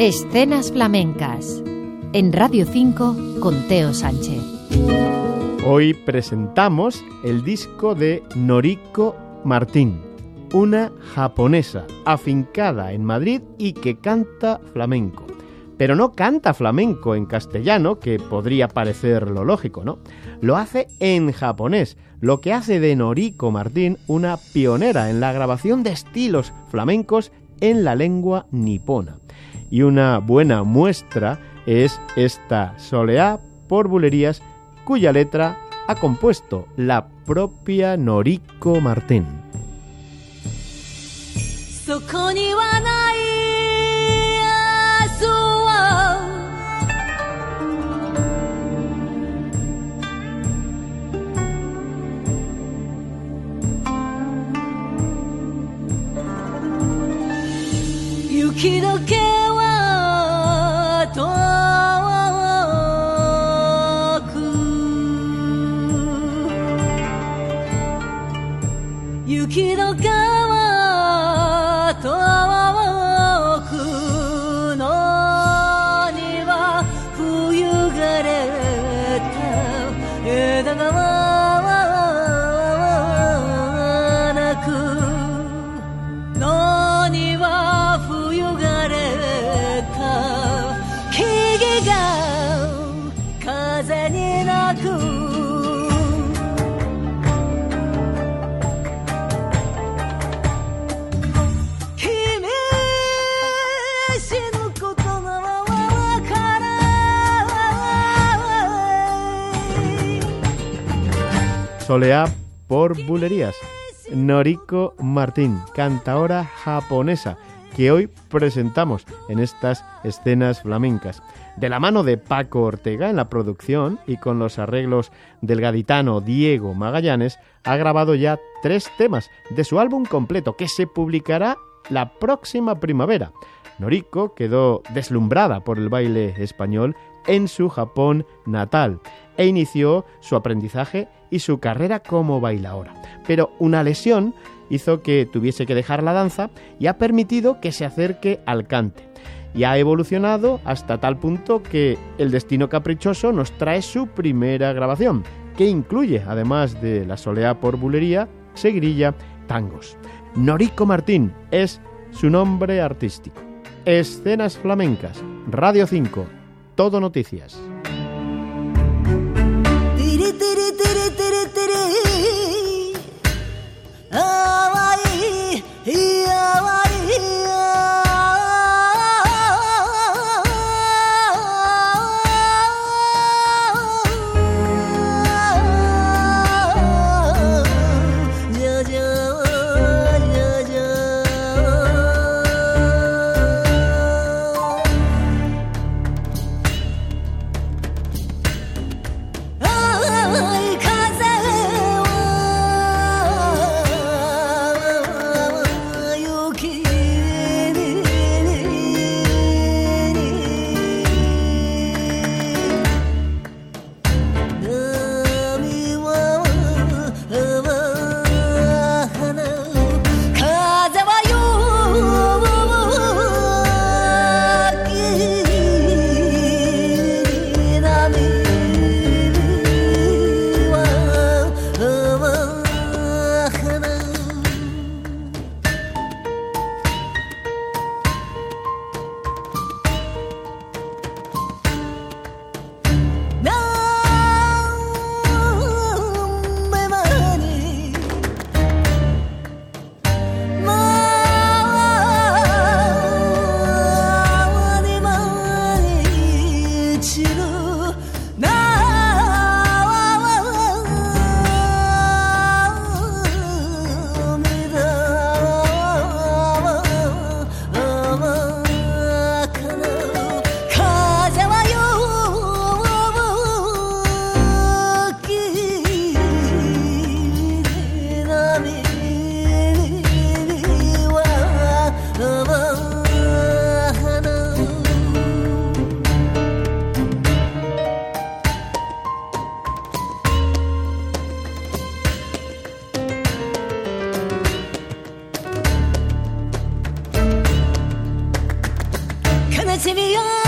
Escenas flamencas. En Radio 5 con Teo Sánchez. Hoy presentamos el disco de Noriko Martín, una japonesa afincada en Madrid y que canta flamenco. Pero no canta flamenco en castellano, que podría parecer lo lógico, ¿no? Lo hace en japonés, lo que hace de Noriko Martín una pionera en la grabación de estilos flamencos en la lengua nipona y una buena muestra es esta Soleá por Bulerías, cuya letra ha compuesto la propia Noriko Martín. 雪の川遠くの庭冬がれた。枝川なくの庭冬がれた。木々が Soleá por Bulerías. Noriko Martín, cantaora japonesa, que hoy presentamos en estas escenas flamencas. De la mano de Paco Ortega en la producción y con los arreglos del gaditano Diego Magallanes, ha grabado ya tres temas de su álbum completo que se publicará la próxima primavera. Noriko quedó deslumbrada por el baile español en su Japón natal e inició su aprendizaje y su carrera como bailaora. Pero una lesión hizo que tuviese que dejar la danza y ha permitido que se acerque al cante. Y ha evolucionado hasta tal punto que El Destino Caprichoso nos trae su primera grabación, que incluye, además de La Soleá por Bulería, Seguirilla, tangos. Noriko Martín es su nombre artístico. Escenas flamencas, Radio 5, Todo Noticias. to be yours.